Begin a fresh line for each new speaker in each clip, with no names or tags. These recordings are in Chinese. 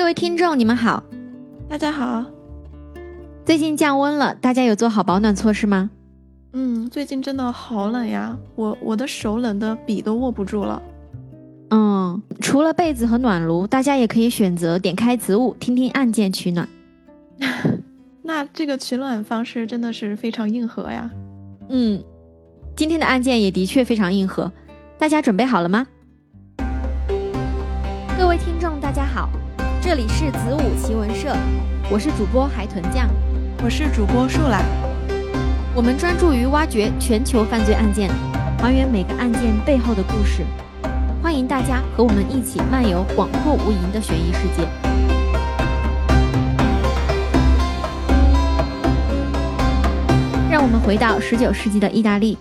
各位听众，你们好，
大家好。
最近降温了，大家有做好保暖措施吗？
嗯，最近真的好冷呀，我我的手冷的笔都握不住了。
嗯，除了被子和暖炉，大家也可以选择点开植物，听听按键取暖。
那这个取暖方式真的是非常硬核呀。
嗯，今天的案件也的确非常硬核，大家准备好了吗？各位听众，大家好，这里是子午奇闻社，我是主播海豚酱，
我是主播树懒，
我们专注于挖掘全球犯罪案件，还原每个案件背后的故事，欢迎大家和我们一起漫游广阔无垠的悬疑世界。让我们回到十九世纪的意大利，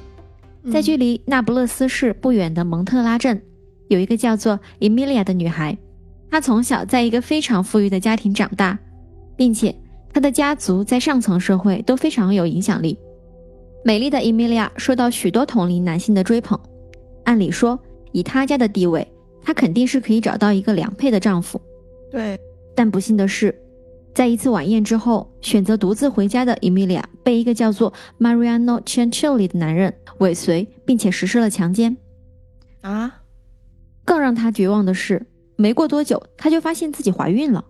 在距离那不勒斯市不远的蒙特拉镇。有一个叫做 Emilia 的女孩，她从小在一个非常富裕的家庭长大，并且她的家族在上层社会都非常有影响力。美丽的 Emilia 受到许多同龄男性的追捧。按理说，以她家的地位，她肯定是可以找到一个良配的丈夫。
对，
但不幸的是，在一次晚宴之后，选择独自回家的 Emilia 被一个叫做 Mariano Cianciulli 的男人尾随，并且实施了强奸。
啊！
更让她绝望的是，没过多久，她就发现自己怀孕了。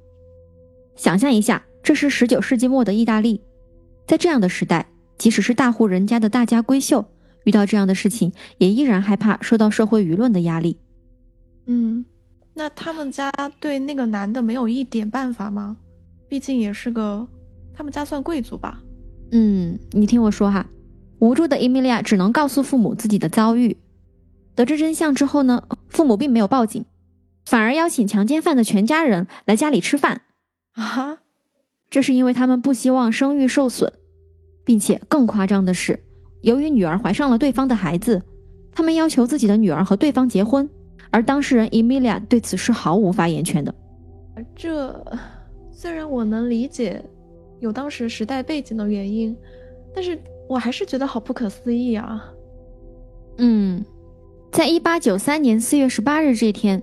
想象一下，这是十九世纪末的意大利，在这样的时代，即使是大户人家的大家闺秀，遇到这样的事情，也依然害怕受到社会舆论的压力。
嗯，那他们家对那个男的没有一点办法吗？毕竟也是个，他们家算贵族吧？
嗯，你听我说哈，无助的伊米利亚只能告诉父母自己的遭遇。得知真相之后呢，父母并没有报警，反而邀请强奸犯的全家人来家里吃饭
啊！
这是因为他们不希望声誉受损，并且更夸张的是，由于女儿怀上了对方的孩子，他们要求自己的女儿和对方结婚，而当事人 Emilia 对此是毫无发言权的。
这虽然我能理解有当时时代背景的原因，但是我还是觉得好不可思议啊！
嗯。在一八九三年四月十八日这天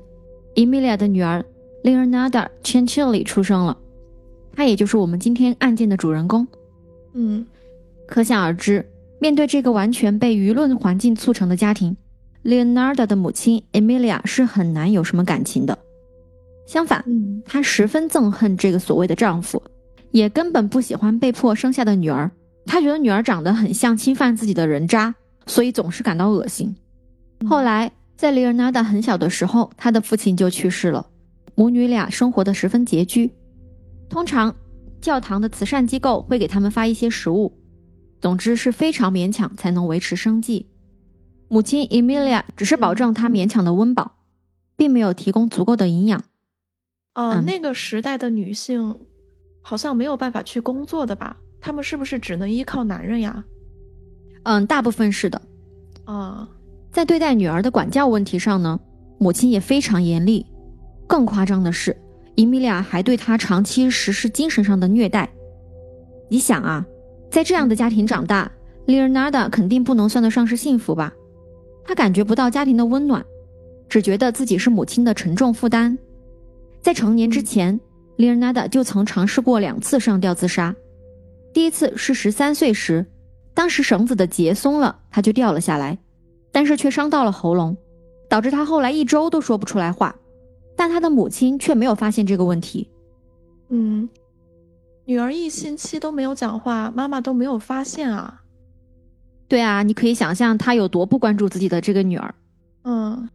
，Emilia 的女儿 Leonarda Cianciulli 出生了，她也就是我们今天案件的主人公。
嗯，
可想而知，面对这个完全被舆论环境促成的家庭，Leonarda 的母亲 Emilia 是很难有什么感情的。相反，她十分憎恨这个所谓的丈夫，也根本不喜欢被迫生下的女儿。她觉得女儿长得很像侵犯自己的人渣，所以总是感到恶心。后来，在里尔纳达很小的时候，他的父亲就去世了，母女俩生活的十分拮据。通常，教堂的慈善机构会给他们发一些食物，总之是非常勉强才能维持生计。母亲 Emilia 只是保证他勉强的温饱，并没有提供足够的营养。
哦，那个时代的女性好像没有办法去工作的吧？她们是不是只能依靠男人呀？
嗯，大部分是的。
啊。
在对待女儿的管教问题上呢，母亲也非常严厉。更夸张的是，伊米娅还对她长期实施精神上的虐待。你想啊，在这样的家庭长大，丽尔纳达肯定不能算得上是幸福吧？她感觉不到家庭的温暖，只觉得自己是母亲的沉重负担。在成年之前，丽尔纳达就曾尝试过两次上吊自杀。第一次是十三岁时，当时绳子的结松了，他就掉了下来。但是却伤到了喉咙，导致他后来一周都说不出来话。但他的母亲却没有发现这个问题。
嗯，女儿一星期都没有讲话，妈妈都没有发现啊。
对啊，你可以想象他有多不关注自己的这个女儿。
嗯，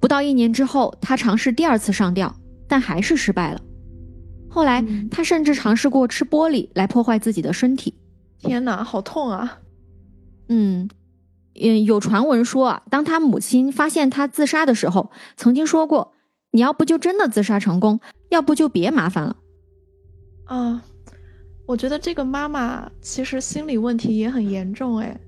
不到一年之后，他尝试第二次上吊，但还是失败了。后来他甚至尝试过吃玻璃来破坏自己的身体。
天哪，好痛啊！
嗯。嗯，有传闻说啊，当他母亲发现他自杀的时候，曾经说过：“你要不就真的自杀成功，要不就别麻烦了。”
啊，我觉得这个妈妈其实心理问题也很严重哎，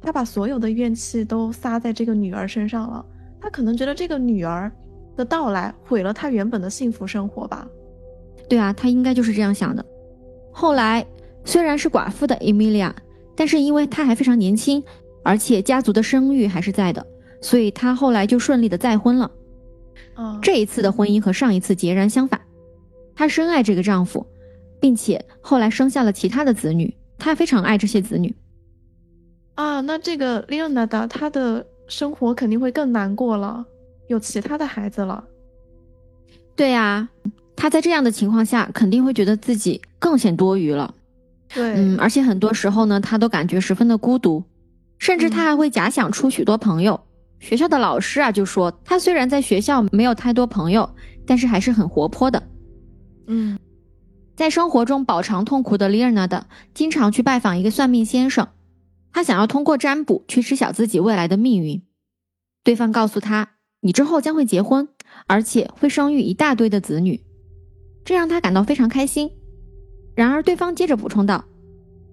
她把所有的怨气都撒在这个女儿身上了，她可能觉得这个女儿的到来毁了她原本的幸福生活吧？
对啊，她应该就是这样想的。后来虽然是寡妇的 Emilia，但是因为她还非常年轻。而且家族的声誉还是在的，所以她后来就顺利的再婚了。
嗯，
这一次的婚姻和上一次截然相反，她深爱这个丈夫，并且后来生下了其他的子女，她非常爱这些子女。
啊，那这个丽娜达她的生活肯定会更难过了，有其他的孩子了。
对呀，她在这样的情况下，肯定会觉得自己更显多余了。
对，
嗯，而且很多时候呢，她都感觉十分的孤独，甚至他还会假想出许多朋友。学校的老师啊，就说他虽然在学校没有太多朋友，但是还是很活泼的。
嗯，
在生活中饱尝痛苦的丽尔娜的，经常去拜访一个算命先生，他想要通过占卜去知晓自己未来的命运。对方告诉他：“你之后将会结婚，而且会生育一大堆的子女。”这让他感到非常开心。然而，对方接着补充道：“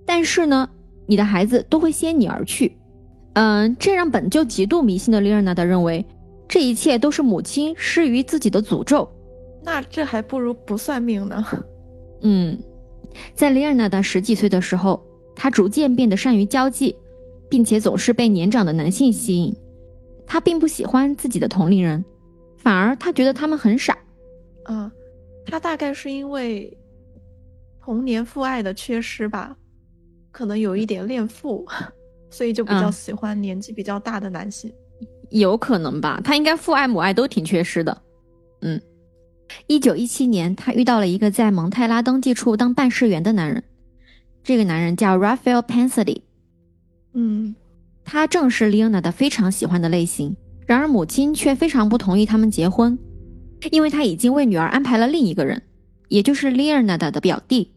但是呢，你的孩子都会先你而去。”嗯，这让本就极度迷信的丽尔娜的认为，这一切都是母亲施于自己的诅咒。
那这还不如不算命呢。
嗯，在丽尔娜的十几岁的时候，她逐渐变得善于交际，并且总是被年长的男性吸引。她并不喜欢自己的同龄人，反而她觉得他们很傻。
嗯，她大概是因为童年父爱的缺失吧，可能有一点恋父。所以就比较喜欢年纪比较大的男性，
有可能吧？他应该父爱母爱都挺缺失的。嗯，一九一七年，他遇到了一个在蒙泰拉登记处当办事员的男人，这个男人叫 Raphael Pansody。
嗯，
他正是 Leona 的非常喜欢的类型。然而母亲却非常不同意他们结婚，因为他已经为女儿安排了另一个人，也就是 Leona 的表弟。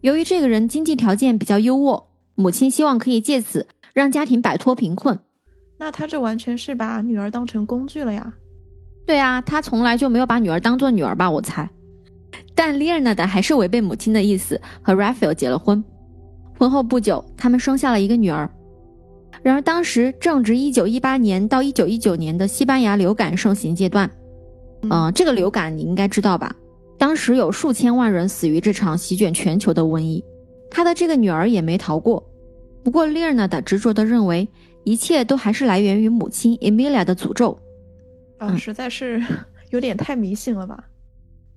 由于这个人经济条件比较优渥，母亲希望可以借此。让家庭摆脱贫困，
那他这完全是把女儿当成工具了呀。
对啊，他从来就没有把女儿当做女儿吧？我猜。但丽尔娜的还是违背母亲的意思，和 Raphael 结了婚。婚后不久，他们生下了一个女儿。然而当时正值1918年到1919年的西班牙流感盛行阶段。嗯，这个流感你应该知道吧？当时有数千万人死于这场席卷全球的瘟疫，他的这个女儿也没逃过。不过，丽尔娜的执着地认为，一切都还是来源于母亲 Emilia 的诅咒。
啊，实在是 有点太迷信了吧？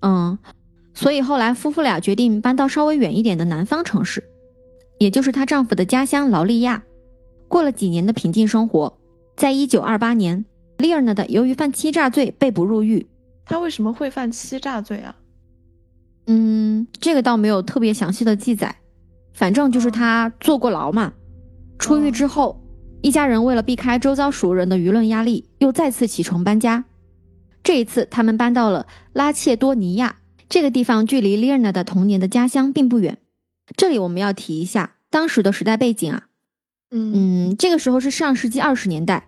嗯，所以后来夫妇俩决定搬到稍微远一点的南方城市，也就是她丈夫的家乡劳利亚。过了几年的平静生活，在一九二八年，丽尔娜的由于犯欺诈罪被捕入狱。
她为什么会犯欺诈罪啊？
嗯，这个倒没有特别详细的记载。反正就是他坐过牢嘛，出狱之后，一家人为了避开周遭熟人的舆论压力，又再次启程搬家。这一次，他们搬到了拉切多尼亚这个地方，距离丽尔娜的童年的家乡并不远。这里我们要提一下当时的时代背景啊，嗯，这个时候是上世纪二十年代，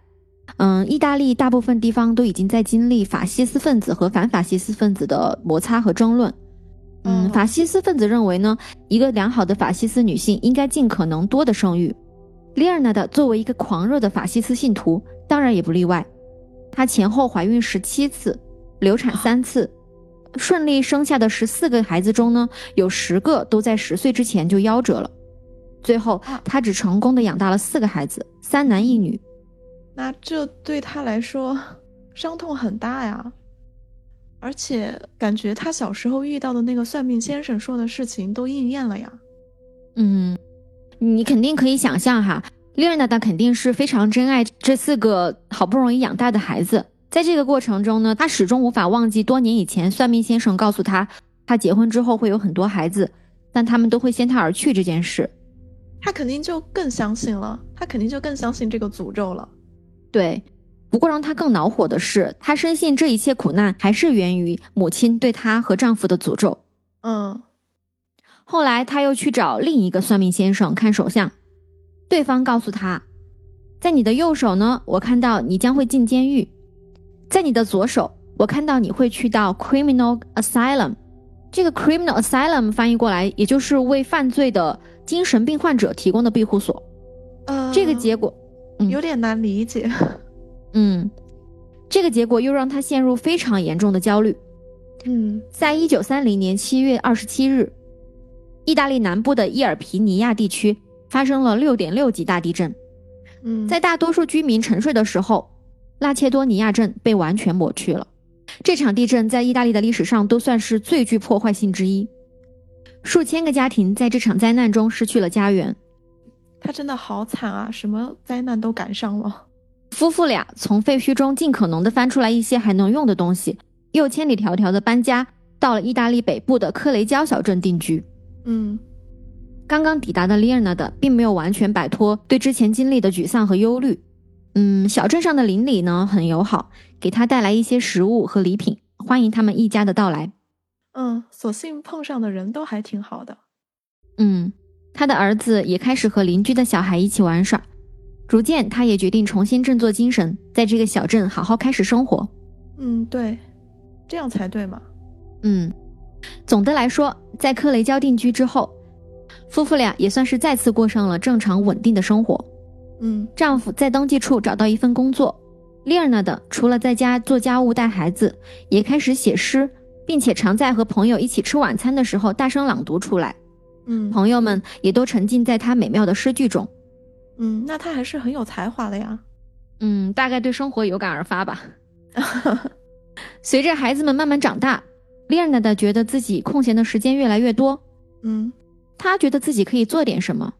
嗯，意大利大部分地方都已经在经历法西斯分子和反法西斯分子的摩擦和争论。嗯，法西斯分子认为呢，一个良好的法西斯女性应该尽可能多的生育。丽尔娜的作为一个狂热的法西斯信徒，当然也不例外。她前后怀孕十七次，流产三次，顺利生下的十四个孩子中呢，有十个都在十岁之前就夭折了。最后，她只成功的养大了四个孩子，三男一女。
那这对她来说，伤痛很大呀。而且感觉他小时候遇到的那个算命先生说的事情都应验了呀。
嗯，你肯定可以想象哈，丽尔娜达肯定是非常珍爱这四个好不容易养大的孩子。在这个过程中呢，她始终无法忘记多年以前算命先生告诉她，她结婚之后会有很多孩子，但他们都会先她而去这件事。
她肯定就更相信了，她肯定就更相信这个诅咒了。
对。不过让她更恼火的是，她深信这一切苦难还是源于母亲对她和丈夫的诅咒。
嗯，
后来她又去找另一个算命先生看手相，对方告诉她，在你的右手呢，我看到你将会进监狱；在你的左手，我看到你会去到 criminal asylum。这个 criminal asylum 翻译过来，也就是为犯罪的精神病患者提供的庇护所。
呃，
这个结果
有点难理解。
嗯，这个结果又让他陷入非常严重的焦虑。
嗯，
在一九三零年七月二十七日，意大利南部的伊尔皮尼亚地区发生了六点六级大地震。
嗯，
在大多数居民沉睡的时候，拉切多尼亚镇被完全抹去了。这场地震在意大利的历史上都算是最具破坏性之一，数千个家庭在这场灾难中失去了家园。
他真的好惨啊！什么灾难都赶上了。
夫妇俩从废墟中尽可能的翻出来一些还能用的东西，又千里迢迢的搬家到了意大利北部的科雷焦小镇定居。
嗯，
刚刚抵达的丽尔纳的并没有完全摆脱对之前经历的沮丧和忧虑。嗯，小镇上的邻里呢很友好，给他带来一些食物和礼品，欢迎他们一家的到来。
嗯，所幸碰上的人都还挺好的。
嗯，他的儿子也开始和邻居的小孩一起玩耍，逐渐他也决定重新振作精神，在这个小镇好好开始生活。
嗯，对，这样才对嘛。
嗯，总的来说，在克雷焦定居之后，夫妇俩也算是再次过上了正常稳定的生活。
嗯，
丈夫在登记处找到一份工作，丽尔娜的除了在家做家务、带孩子，也开始写诗，并且常在和朋友一起吃晚餐的时候大声朗读出来。
嗯，
朋友们也都沉浸在她美妙的诗句中。
嗯，那他还是很有才华的呀。
嗯，大概对生活有感而发吧。随着孩子们慢慢长大，丽尔娜的觉得自己空闲的时间越来越多。
嗯，
她觉得自己可以做点什么。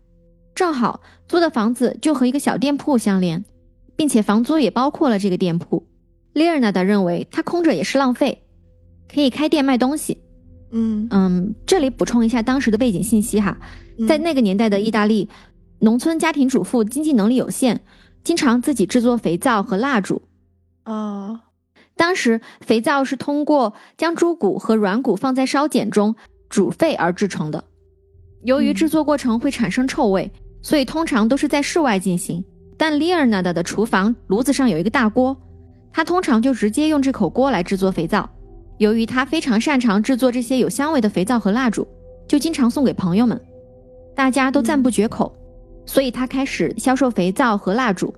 正好租的房子就和一个小店铺相连，并且房租也包括了这个店铺。丽尔娜的认为它空着也是浪费，可以开店卖东西。
嗯
嗯，这里补充一下当时的背景信息哈，在那个年代的意大利，农村家庭主妇经济能力有限，经常自己制作肥皂和蜡烛。
哦，
当时肥皂是通过将猪骨和软骨放在烧碱中煮沸而制成的，由于制作过程会产生臭味。所以通常都是在室外进行，但 l e o n a 的厨房炉子上有一个大锅，他通常就直接用这口锅来制作肥皂。由于他非常擅长制作这些有香味的肥皂和蜡烛，就经常送给朋友们，大家都赞不绝口。所以他开始销售肥皂和蜡烛。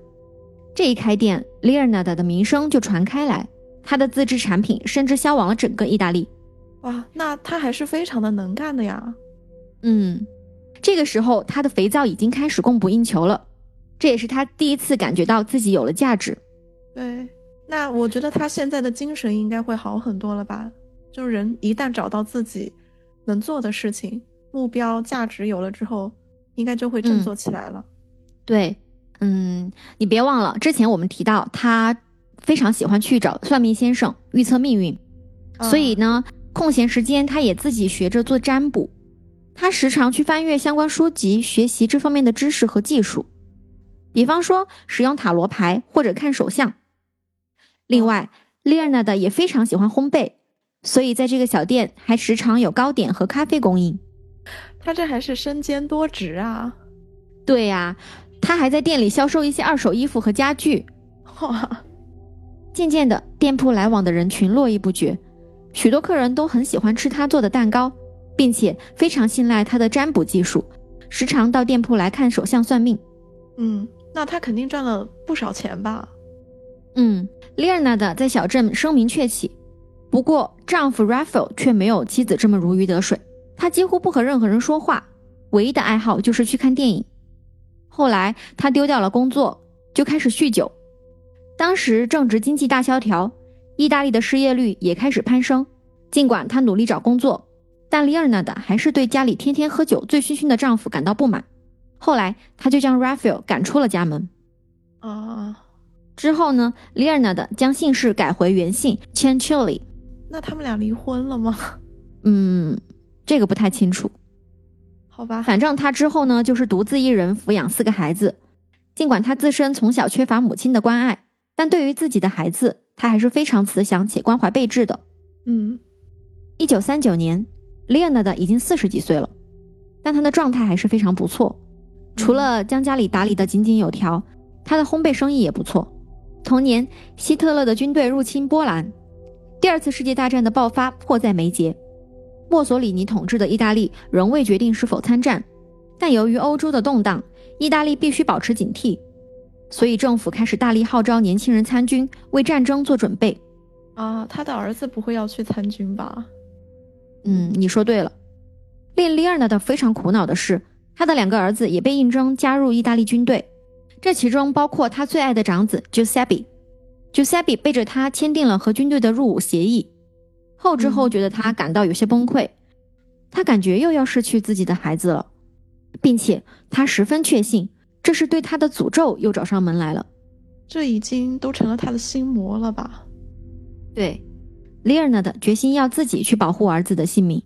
这一开店，Leonard 的名声就传开来，他的自制产品甚至销往了整个意大利。
哇，那他还是非常的能干的呀。
嗯。这个时候，他的肥皂已经开始供不应求了，这也是他第一次感觉到自己有了价值。
对，那我觉得他现在的精神应该会好很多了吧？就是人一旦找到自己能做的事情、目标、价值有了之后，应该就会振作起来了。
对，嗯，你别忘了，之前我们提到他非常喜欢去找算命先生预测命运，所以呢，空闲时间他也自己学着做占卜。他时常去翻阅相关书籍，学习这方面的知识和技术，比方说使用塔罗牌或者看手相。另外，丽尔娜的也非常喜欢烘焙，所以在这个小店还时常有糕点和咖啡供应。
他这还是身兼多职啊！
对呀，他还在店里销售一些二手衣服和家具。
哇！
渐渐的，店铺来往的人群络绎不绝，许多客人都很喜欢吃他做的蛋糕。并且非常信赖他的占卜技术，时常到店铺来看手相算命。
嗯，那他肯定赚了不少钱吧？
嗯，丽尔娜的在小镇声名鹊起，不过丈夫 Raphael 却没有妻子这么如鱼得水。他几乎不和任何人说话，唯一的爱好就是去看电影。后来他丢掉了工作，就开始酗酒。当时正值经济大萧条，意大利的失业率也开始攀升。尽管他努力找工作。但丽尔娜的还是对家里天天喝酒、醉醺醺的丈夫感到不满。后来，她就将 Raphael 赶出了家门。
啊，
之后呢？丽尔娜的将姓氏改回原姓 Chanchilli。
那他们俩离婚了吗？
嗯，这个不太清楚。
好吧，
反正他之后呢，就是独自一人抚养四个孩子。尽管他自身从小缺乏母亲的关爱，但对于自己的孩子，他还是非常慈祥且关怀备至的。
嗯，
一九三九年。丽安娜的已经四十几岁了，但她的状态还是非常不错。除了将家里打理得井井有条，她的烘焙生意也不错。同年，希特勒的军队入侵波兰，第二次世界大战的爆发迫在眉睫。墨索里尼统治的意大利仍未决定是否参战，但由于欧洲的动荡，意大利必须保持警惕，所以政府开始大力号召年轻人参军，为战争做准备。
啊，他的儿子不会要去参军吧？
嗯，你说对了。令利尔纳的非常苦恼的是，他的两个儿子也被应征加入意大利军队，这其中包括他最爱的长子 Giuseppe。Giuseppe 背着他签订了和军队的入伍协议。后知后觉的他感到有些崩溃，他感觉又要失去自己的孩子了，并且他十分确信这是对他的诅咒又找上门来了。
这已经都成了他的心魔了吧？
对，Leonard 决心要自己去保护儿子的性命。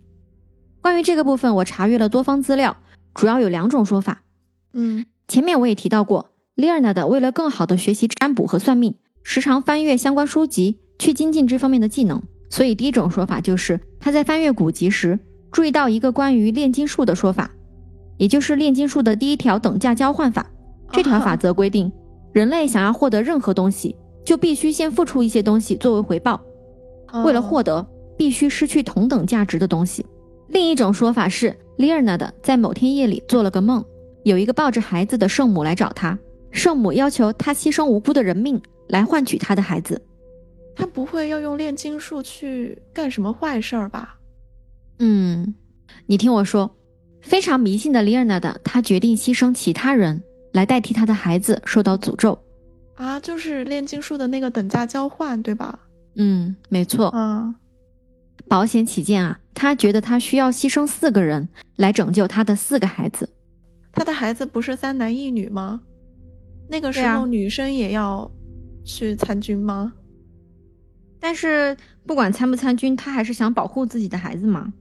关于这个部分，我查阅了多方资料，主要有两种说法。
嗯，
前面我也提到过，Leonard 为了更好的学习占卜和算命，时常翻阅相关书籍，去精进这方面的技能。所以，第一种说法就是他在翻阅古籍时注意到一个关于炼金术的说法，也就是炼金术的第一条等价交换法。这条法则规定，人类想要获得任何东西，就必须先付出一些东西作为回报。为了获得，必须失去同等价值的东西。另一种说法是，Leonard 在某天夜里做了个梦，有一个抱着孩子的圣母来找他，圣母要求他牺牲无辜的人命来换取他的孩子。
他不会要用炼金术去干什么坏事儿吧？
嗯，你听我说，非常迷信的里尔纳德，他决定牺牲其他人来代替他的孩子受到诅咒。
啊，就是炼金术的那个等价交换，对吧？
嗯，没错。
啊，
保险起见啊，他觉得他需要牺牲四个人来拯救他的四个孩子。
他的孩子不是三男一女吗？那个时候女生也要去参军吗？
但是不管参不参军，他还是想保护自己的孩子嘛。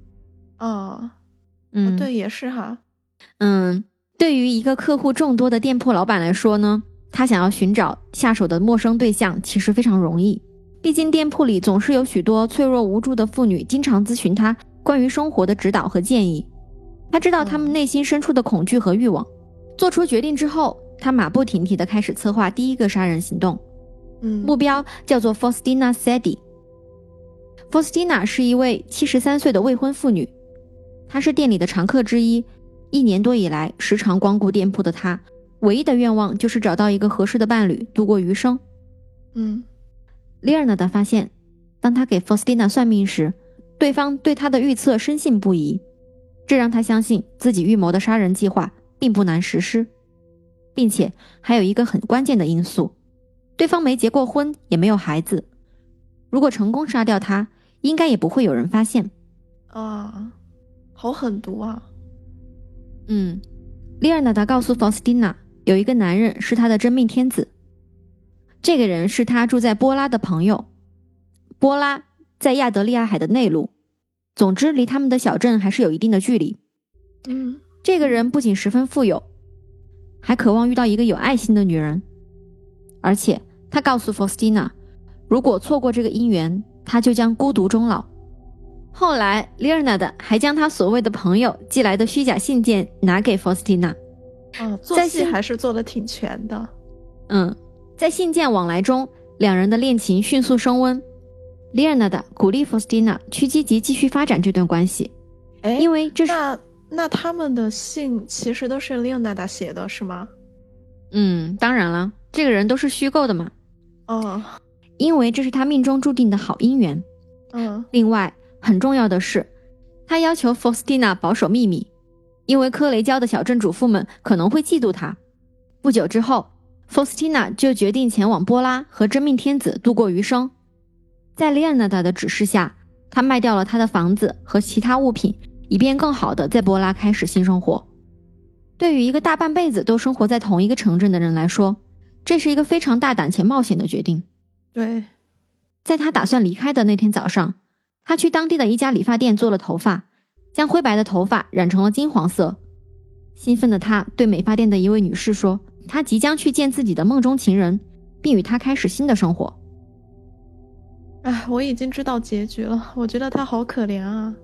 哦，嗯，对，也是哈。
嗯，对于一个客户众多的店铺老板来说呢，他想要寻找下手的陌生对象，其实非常容易。毕竟店铺里总是有许多脆弱无助的妇女，经常咨询他关于生活的指导和建议。他知道他们内心深处的恐惧和欲望。做出决定之后，他马不停蹄地开始策划第一个杀人行动。
嗯，
目标叫做 Faustina Sedi。Faustina 是一位七十三岁的未婚妇女，她是店里的常客之一。一年多以来，时常光顾店铺的她，唯一的愿望就是找到一个合适的伴侣度过余生。
嗯
，Leonard 发现，当他给 Faustina 算命时，对方对他的预测深信不疑，这让他相信自己预谋的杀人计划并不难实施，并且还有一个很关键的因素。对方没结过婚，也没有孩子。如果成功杀掉他，应该也不会有人发现。
啊，好狠毒啊！
嗯，利尔纳达告诉 Faustina，有一个男人是他的真命天子。这个人是他住在波拉的朋友。波拉在亚得利亚海的内陆，总之离他们的小镇还是有一定的距离。
嗯，
这个人不仅十分富有，还渴望遇到一个有爱心的女人，而且。他告诉 Faustina，如果错过这个姻缘，他就将孤独终老。后来，Leonard 还将他所谓的朋友寄来的虚假信件拿给 Faustina。
啊，做戏还是做的挺全的。
嗯，在信件往来中，两人的恋情迅速升温。Leonard 鼓励 Faustina 去积极继续发展这段关系。
哎，
因为这是
那那他们的信其实都是 Leonard 写的，是吗？
嗯，当然了，这个人都是虚构的嘛。
哦，
因为这是他命中注定的好姻缘。
嗯，
另外很重要的是，他要求 Faustina 保守秘密，因为科雷焦的小镇主妇们可能会嫉妒他。不久之后，Faustina 就决定前往波拉和真命天子度过余生。在 Leonard 的指示下，他卖掉了他的房子和其他物品，以便更好的在波拉开始新生活。对于一个大半辈子都生活在同一个城镇的人来说，这是一个非常大胆且冒险的决定。
对，
在他打算离开的那天早上，他去当地的一家理发店做了头发，将灰白的头发染成了金黄色。兴奋的他对美发店的一位女士说：“他即将去见自己的梦中情人，并与他开始新的生活。”
哎，我已经知道结局了。我觉得他好可怜啊。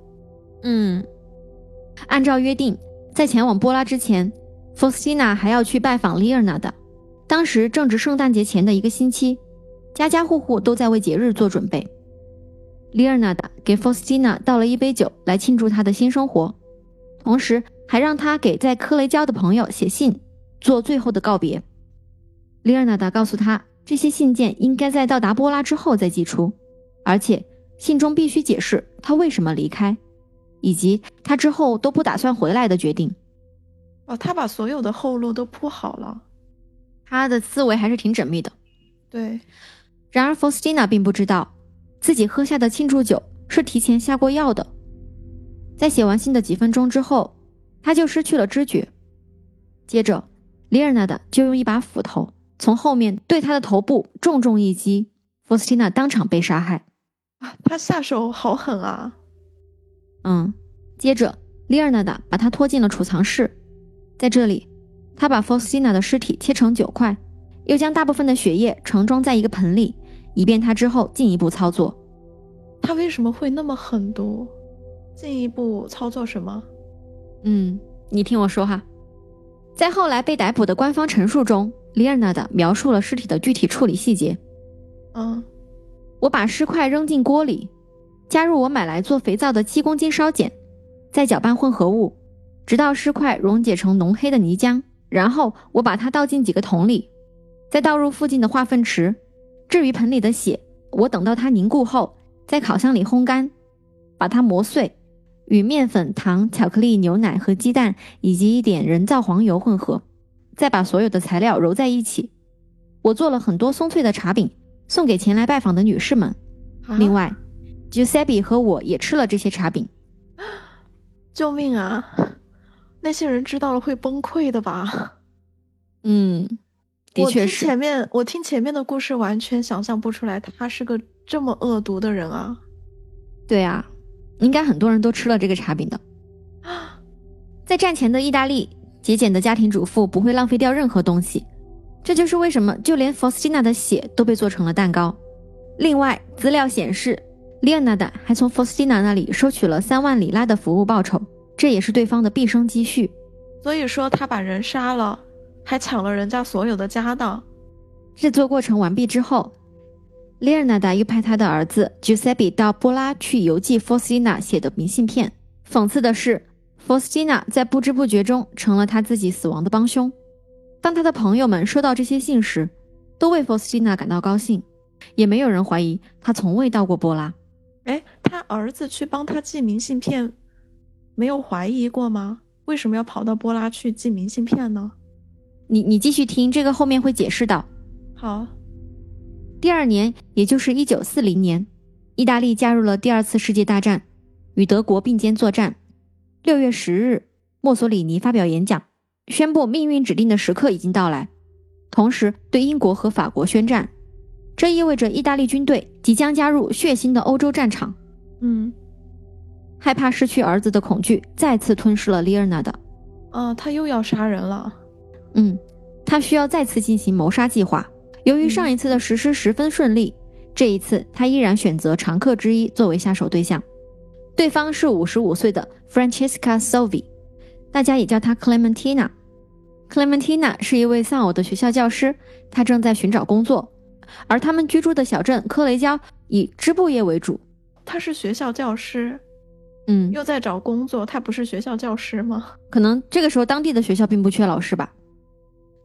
嗯，按照约定，在前往波拉之前，f 斯 s t i n a 还要去拜访 Leonard 的。当时正值圣诞节前的一个星期，家家户户都在为节日做准备。利尔纳达给 Faustina 倒了一杯酒来庆祝她的新生活，同时还让她给在科雷焦的朋友写信，做最后的告别。利尔纳达告诉他，这些信件应该在到达波拉之后再寄出，而且信中必须解释他为什么离开，以及他之后都不打算回来的决定。
哦，他把所有的后路都铺好了。
他的思维还是挺缜密的，
对，
然而 Faustina 并不知道，自己喝下的庆祝酒是提前下过药的。在写完信的几分钟之后，他就失去了知觉。接着，里尔纳德就用一把斧头从后面对他的头部重重一击，Faustina 当场被杀害。
啊，他下手好狠啊！
嗯，接着，里尔纳德把他拖进了储藏室，在这里，他把 Faustina 的尸体切成九块，又将大部分的血液盛装在一个盆里，以便他之后进一步操作。
他为什么会那么狠毒？进一步操作什么？
嗯，你听我说哈，在后来被逮捕的官方陈述中，里尔纳德描述了尸体的具体处理细节。
嗯，
我把尸块扔进锅里。加入我买来做肥皂的七公斤烧碱，再搅拌混合物，直到尸块溶解成浓黑的泥浆。然后我把它倒进几个桶里，再倒入附近的化粪池。至于盆里的血，我等到它凝固后，在烤箱里烘干，把它磨碎，与面粉、糖、巧克力、牛奶和鸡蛋以及一点人造黄油混合，再把所有的材料揉在一起。我做了很多松脆的茶饼，送给前来拜访的女士们。另外。Giuseppe 和我也吃了这些茶饼。
救命啊！那些人知道了会崩溃的吧？
嗯，的确是。
前面我听前面的故事，完全想象不出来他是个这么恶毒的人啊。
对啊，应该很多人都吃了这个茶饼的。在战前的意大利，节俭的家庭主妇不会浪费掉任何东西，这就是为什么就连 Faustina 的血都被做成了蛋糕。另外，资料显示。利安娜达还从 Faustina 那里收取了三万里拉的服务报酬，这也是对方的毕生积蓄。
所以说，他把人杀了，还抢了人家所有的家当。
制作过程完毕之后，利安娜达又派他的儿子 Giuseppe 到波拉去邮寄 Faustina 写的明信片。讽刺的是，Faustina 在不知不觉中成了他自己死亡的帮凶。当他的朋友们收到这些信时，都为 Faustina 感到高兴，也没有人怀疑他从未到过波拉。
哎，他儿子去帮他寄明信片，没有怀疑过吗？为什么要跑到波拉去寄明信片呢？
你你继续听，这个后面会解释的。
好，
第二年，也就是一九四零年，意大利加入了第二次世界大战，与德国并肩作战。六月十日，墨索里尼发表演讲，宣布命运指定的时刻已经到来，同时对英国和法国宣战。这意味着意大利军队即将加入血腥的欧洲战场。
嗯，
害怕失去儿子的恐惧再次吞噬了利尔纳德。
啊，他又要杀人了。
嗯，他需要再次进行谋杀计划。由于上一次的实施十分顺利，这一次他依然选择常客之一作为下手对象。对方是五十五岁的 Francesca Solvi，大家也叫她 Clementina。Clementina 是一位丧偶的学校教师，她正在寻找工作。而他们居住的小镇科雷焦以织布业为主。
她是学校教师，
嗯，
又在找工作。他不是学校教师吗？
可能这个时候当地的学校并不缺老师吧。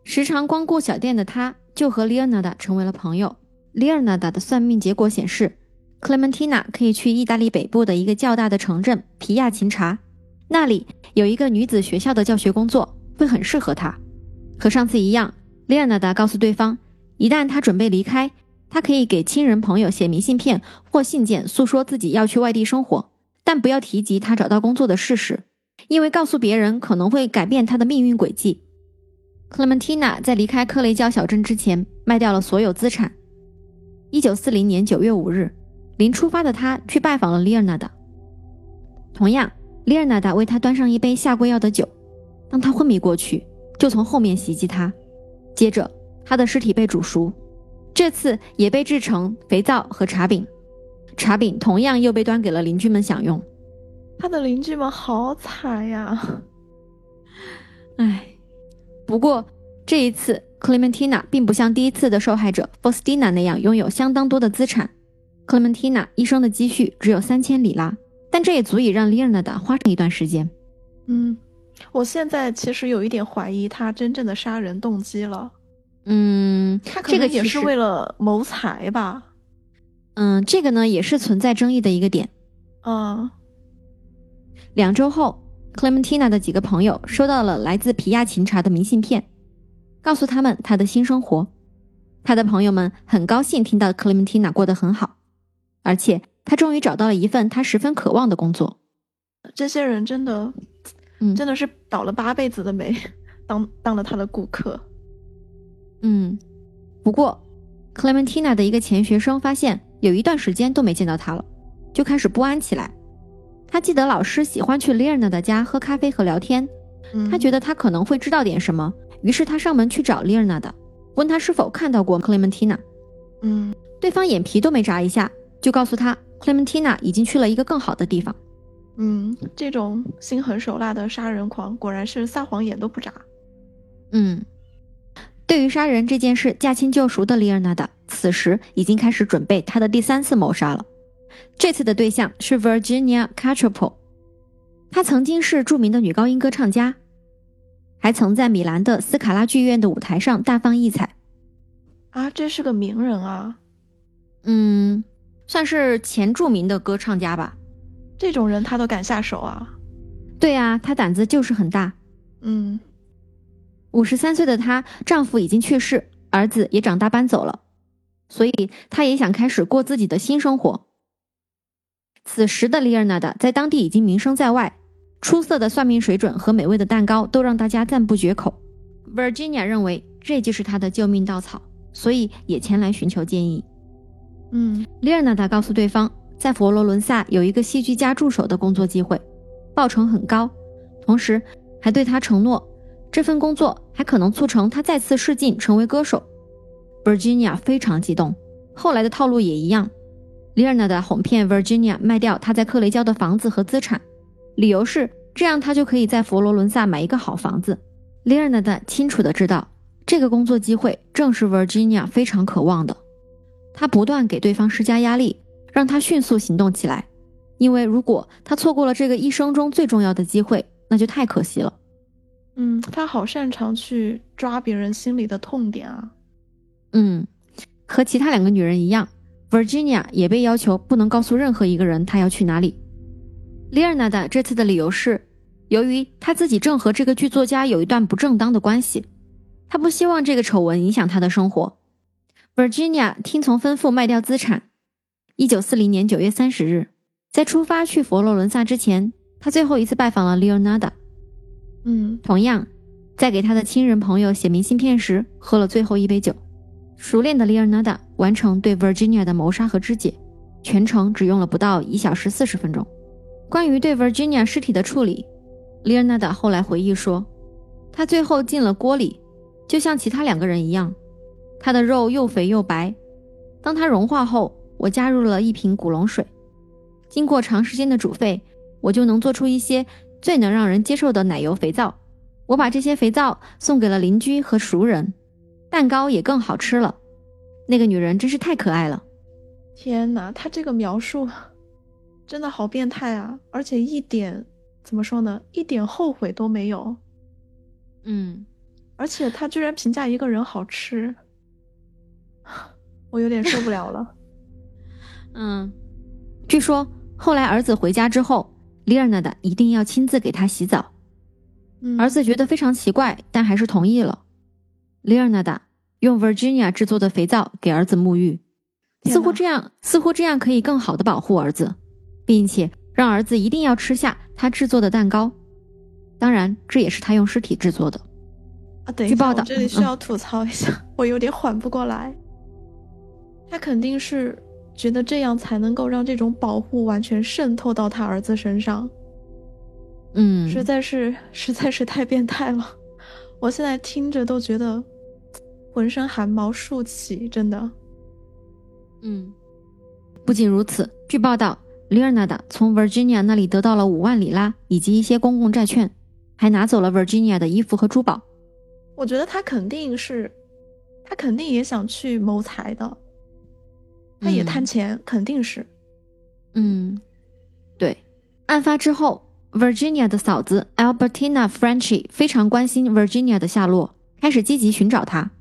时常光顾小店的他，就和 Leonarda 成为了朋友。Leonarda 的算命结果显示，Clementina 可以去意大利北部的一个较大的城镇皮亚琴察，那里有一个女子学校的教学工作，会很适合她。和上次一样，Leonarda 告诉对方。一旦他准备离开，他可以给亲人朋友写明信片或信件，诉说自己要去外地生活，但不要提及他找到工作的事实，因为告诉别人可能会改变他的命运轨迹。Clementina 在离开克雷焦小镇之前卖掉了所有资产。一九四零年九月五日，临出发的他去拜访了里尔纳达。同样，里尔纳达为他端上一杯下过药的酒，当他昏迷过去，就从后面袭击他，接着。他的尸体被煮熟，这次也被制成肥皂和茶饼，茶饼同样又被端给了邻居们享用。
他的邻居们好惨呀！
唉，不过这一次，Clementina 并不像第一次的受害者 Faustina 那样拥有相当多的资产。Clementina 一生的积蓄只有三千里拉，但这也足以让 Leonarda 花上一段时间。
嗯，我现在其实有一点怀疑他真正的杀人动机了。
嗯，
他可能也是为了谋财吧。
嗯，这个呢也是存在争议的一个点。
嗯，
两周后，Clementina 的几个朋友收到了来自皮亚琴察的明信片，告诉他们他的新生活。他的朋友们很高兴听到 Clementina 过得很好，而且他终于找到了一份他十分渴望的工作。
这些人真的，
嗯，
真的是倒了八辈子的霉，当当了他的顾客。
嗯，不过 Clementina 的一个前学生发现有一段时间都没见到他了，就开始不安起来。他记得老师喜欢去丽尔娜的家喝咖啡和聊天，他觉得他可能会知道点什么，于是他上门去找丽尔娜的。问他是否看到过克莱门蒂娜，
嗯，
对方眼皮都没眨一下，就告诉他 Clementina 已经去了一个更好的地方。
嗯，这种心狠手辣的杀人狂果然是撒谎眼都不眨。
嗯，对于杀人这件事驾轻就熟的丽尔娜达，此时已经开始准备他的第三次谋杀了。这次的对象是 Virginia c a t r a p 她曾经是著名的女高音歌唱家。还曾在米兰的斯卡拉剧院的舞台上大放异彩，
啊，这是个名人啊，
嗯，算是前著名的歌唱家吧。
这种人他都敢下手啊？
对啊，他胆子就是很大。
嗯，
五十三岁的她，丈夫已经去世，儿子也长大搬走了，所以他也想开始过自己的新生活。此时的丽尔娜达在当地已经名声在外。出色的算命水准和美味的蛋糕都让大家赞不绝口。Virginia 认为这就是她的救命稻草，所以也前来寻求建议。
嗯，
丽尔娜达告诉对方，在佛罗伦萨有一个戏剧家助手的工作机会，报酬很高，同时还对他承诺，这份工作还可能促成他再次试镜成为歌手。Virginia 非常激动，后来的套路也一样。丽尔娜达哄骗 Virginia 卖掉他在克雷焦的房子和资产。理由是这样，他就可以在佛罗伦萨买一个好房子。丽尔娜的清楚的知道，这个工作机会正是 Virginia 非常渴望的。他不断给对方施加压力，让他迅速行动起来。因为如果他错过了这个一生中最重要的机会，那就太可惜了。
嗯，他好擅长去抓别人心里的痛点啊。
嗯，和其他两个女人一样，Virginia 也被要求不能告诉任何一个人她要去哪里。丽尔娜的这次的理由是，由于她自己正和这个剧作家有一段不正当的关系，她不希望这个丑闻影响她的生活。Virginia 听从吩咐卖掉资产。一九四零年九月三十日，在出发去佛罗伦萨之前，她最后一次拜访了 Leonardo。
嗯，
同样，在给他的亲人朋友写明信片时，喝了最后一杯酒。熟练的 Leonardo 完成对 Virginia 的谋杀和肢解，全程只用了不到一小时四十分钟。关于对 Virginia 尸体的处理，Leonardo 后来回忆说，他最后进了锅里，就像其他两个人一样，他的肉又肥又白。当它融化后，我加入了一瓶古龙水，经过长时间的煮沸，我就能做出一些最能让人接受的奶油肥皂。我把这些肥皂送给了邻居和熟人，蛋糕也更好吃了。那个女人真是太可爱了。
天哪，她这个描述。真的好变态啊！而且一点怎么说呢，一点后悔都没有。
嗯，
而且他居然评价一个人好吃，我有点受不了了。
嗯，据说后来儿子回家之后，丽尔娜的一定要亲自给他洗澡。儿子觉得非常奇怪，但还是同意了。丽尔娜的用 Virginia 制作的肥皂给儿子沐浴，似乎这样，似乎这样可以更好的保护儿子。并且让儿子一定要吃下他制作的蛋糕，当然这也是他用尸体制作的。
啊，等一下，这里需要吐槽一下，我有点缓不过来。他肯定是觉得这样才能够让这种保护完全渗透到他儿子身上。
嗯，
实在是实在是太变态了，我现在听着都觉得浑身汗毛竖起，真的。
嗯，不仅如此，据报道。丽尔娜达从 Virginia 那里得到了五万里拉以及一些公共债券，还拿走了 Virginia 的衣服和珠宝。
我觉得他肯定是，他肯定也想去谋财的，他也贪钱，肯定是。
嗯，对。案发之后，Virginia 的嫂子 Albertina Frenchy 非常关心 Virginia 的下落，开始积极寻找她。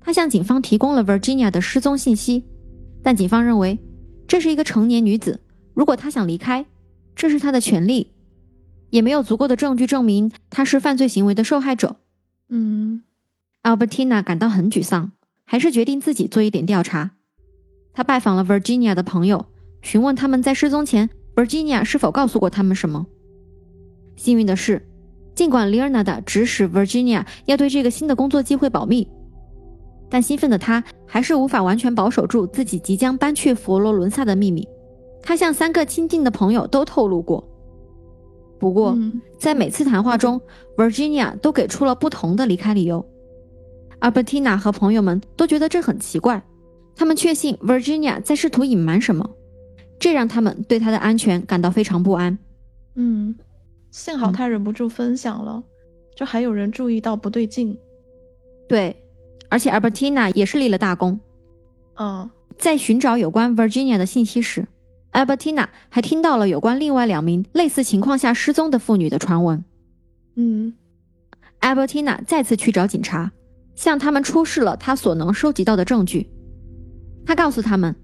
她向警方提供了 Virginia 的失踪信息，但警方认为这是一个成年女子。如果她想离开，这是她的权利，也没有足够的证据证明她是犯罪行为的受害者。
嗯
，Albertina 感到很沮丧，还是决定自己做一点调查。她拜访了 Virginia 的朋友，询问他们在失踪前，Virginia 是否告诉过他们什么。幸运的是，尽管 Leonard 指使 Virginia 要对这个新的工作机会保密，但兴奋的他还是无法完全保守住自己即将搬去佛罗伦萨的秘密。他向三个亲近的朋友都透露过。不过，在每次谈话中，Virginia 都给出了不同的离开理由。Albertina 和朋友们都觉得这很奇怪，他们确信 Virginia 在试图隐瞒什么，这让他们对她的安全感到非常不安。
嗯，幸好他忍不住分享了，就还有人注意到不对劲。
对，而且 Albertina 也是立了大功。
嗯，
在寻找有关 Virginia 的信息时。Albertina 还听到了有关另外两名类似情况下失踪的妇女的传闻。
嗯
，Albertina 再次去找警察，向他们出示了他所能收集到的证据。他告诉他们，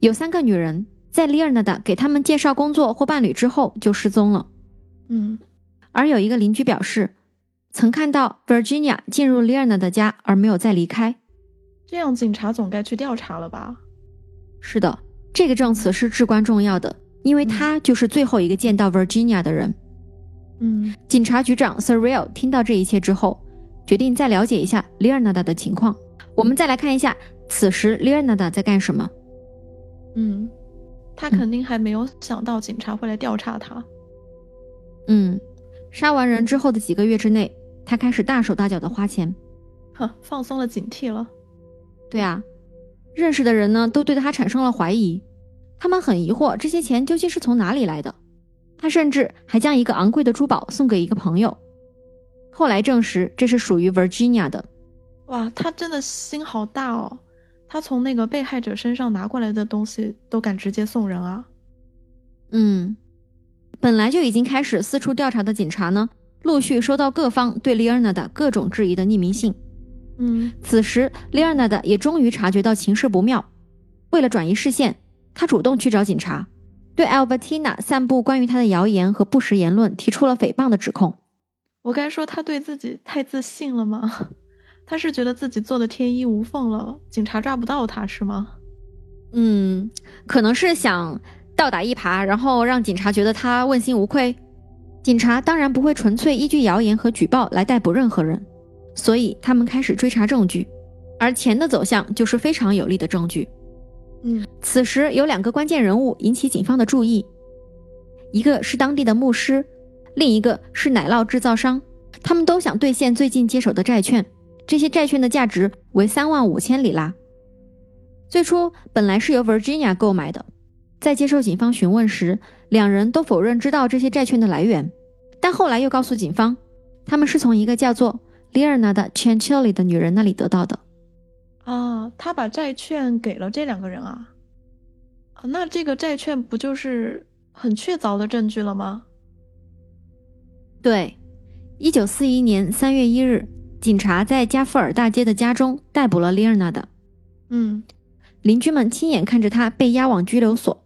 有三个女人在 Leonard 给他们介绍工作或伴侣之后就失踪了。
嗯，
而有一个邻居表示，曾看到 Virginia 进入 Leonard 家而没有再离开。
这样，警察总该去调查了吧？
是的。这个证词是至关重要的，因为他就是最后一个见到 Virginia 的人。
嗯，
警察局长 Surreal 听到这一切之后，决定再了解一下 Leonard 的情况。我们再来看一下，此时 Leonard 在干什么？
嗯，他肯定还没有想到警察会来调查他。
嗯，杀完人之后的几个月之内，他开始大手大脚的花钱，
呵，放松了警惕了。
对啊。认识的人呢，都对他产生了怀疑，他们很疑惑这些钱究竟是从哪里来的。他甚至还将一个昂贵的珠宝送给一个朋友，后来证实这是属于 Virginia 的。
哇，他真的心好大哦！他从那个被害者身上拿过来的东西都敢直接送人啊。
嗯，本来就已经开始四处调查的警察呢，陆续收到各方对 Leona 的各种质疑的匿名信。
嗯，
此时 Leonard 也终于察觉到情势不妙，为了转移视线，他主动去找警察，对 Albertina 散布关于他的谣言和不实言论提出了诽谤的指控。
我该说他对自己太自信了吗？他是觉得自己做的天衣无缝了，警察抓不到他是吗？
嗯，可能是想倒打一耙，然后让警察觉得他问心无愧。警察当然不会纯粹依据谣言和举报来逮捕任何人。所以他们开始追查证据，而钱的走向就是非常有力的证据。
嗯，
此时有两个关键人物引起警方的注意，一个是当地的牧师，另一个是奶酪制造商。他们都想兑现最近接手的债券，这些债券的价值为三万五千里拉。最初本来是由 Virginia 购买的，在接受警方询问时，两人都否认知道这些债券的来源，但后来又告诉警方，他们是从一个叫做。里尔纳的 Chantilly 的女人那里得到的，
啊，他把债券给了这两个人啊，啊，那这个债券不就是很确凿的证据了吗？
对，一九四一年三月一日，警察在加富尔大街的家中逮捕了里尔纳的，
嗯，
邻居们亲眼看着他被押往拘留所，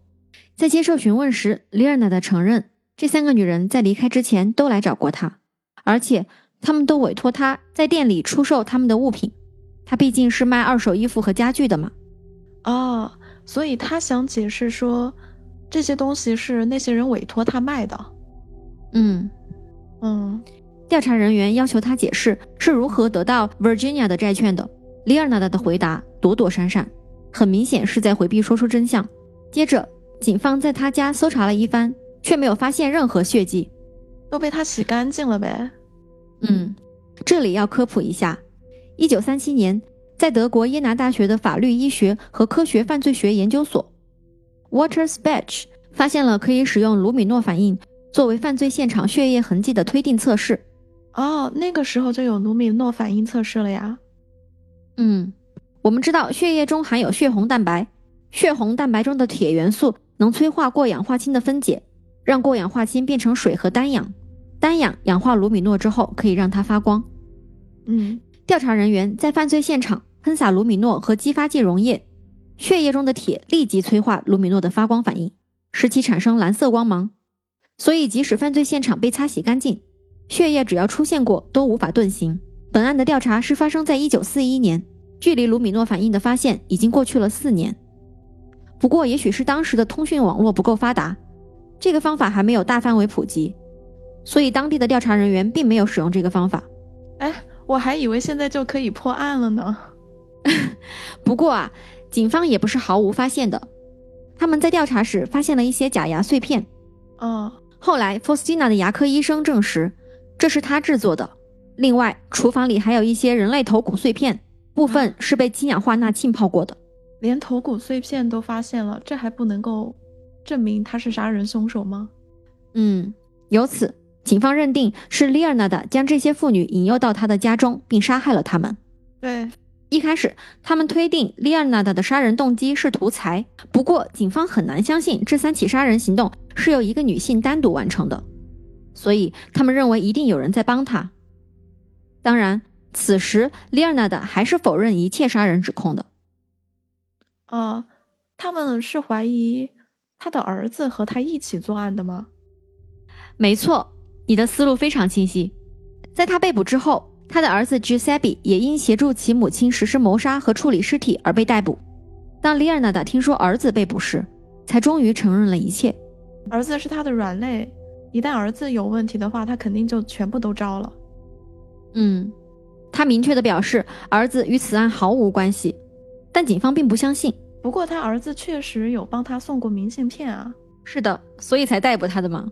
在接受询问时，李尔娜的承认这三个女人在离开之前都来找过他，而且。他们都委托他在店里出售他们的物品，他毕竟是卖二手衣服和家具的嘛。
哦，所以他想解释说，这些东西是那些人委托他卖的。
嗯
嗯，
调查人员要求他解释是如何得到 Virginia 的债券的。李尔纳达的回答躲躲闪闪，很明显是在回避说出真相。接着，警方在他家搜查了一番，却没有发现任何血迹，
都被他洗干净了呗。
嗯，这里要科普一下，一九三七年，在德国耶拿大学的法律、医学和科学犯罪学研究所，Walter Spach 发现了可以使用卢米诺反应作为犯罪现场血液痕迹的推定测试。
哦，那个时候就有卢米诺反应测试了呀。
嗯，我们知道血液中含有血红蛋白，血红蛋白中的铁元素能催化过氧化氢的分解，让过氧化氢变成水和单氧。单氧氧化卢米诺之后可以让它发光。
嗯，
调查人员在犯罪现场喷洒卢米诺和激发剂溶液，血液中的铁立即催化卢米诺的发光反应，使其产生蓝色光芒。所以，即使犯罪现场被擦洗干净，血液只要出现过都无法遁形。本案的调查是发生在一九四一年，距离卢米诺反应的发现已经过去了四年。不过，也许是当时的通讯网络不够发达，这个方法还没有大范围普及，所以当地的调查人员并没有使用这个方法。
哎，我还以为现在就可以破案了呢。
不过啊，警方也不是毫无发现的，他们在调查时发现了一些假牙碎片。
哦，
后来 Faustina 的牙科医生证实，这是他制作的。另外，厨房里还有一些人类头骨碎片，部分是被氢氧化钠浸泡过的。
连头骨碎片都发现了，这还不能够证明他是杀人凶手吗？
嗯，由此，警方认定是丽尔娜的将这些妇女引诱到他的家中，并杀害了他们。
对，
一开始他们推定丽尔娜的的杀人动机是图财，不过警方很难相信这三起杀人行动是由一个女性单独完成的，所以他们认为一定有人在帮他。当然，此时丽尔娜的还是否认一切杀人指控的。
啊，他们是怀疑他的儿子和他一起作案的吗？
没错，你的思路非常清晰。在他被捕之后，他的儿子 Giuseppe 也因协助其母亲实施谋杀和处理尸体而被逮捕。当里尔纳达听说儿子被捕时，才终于承认了一切。
儿子是他的软肋，一旦儿子有问题的话，他肯定就全部都招了。
嗯，他明确的表示儿子与此案毫无关系。但警方并不相信。
不过他儿子确实有帮他送过明信片啊。
是的，所以才逮捕他的嘛。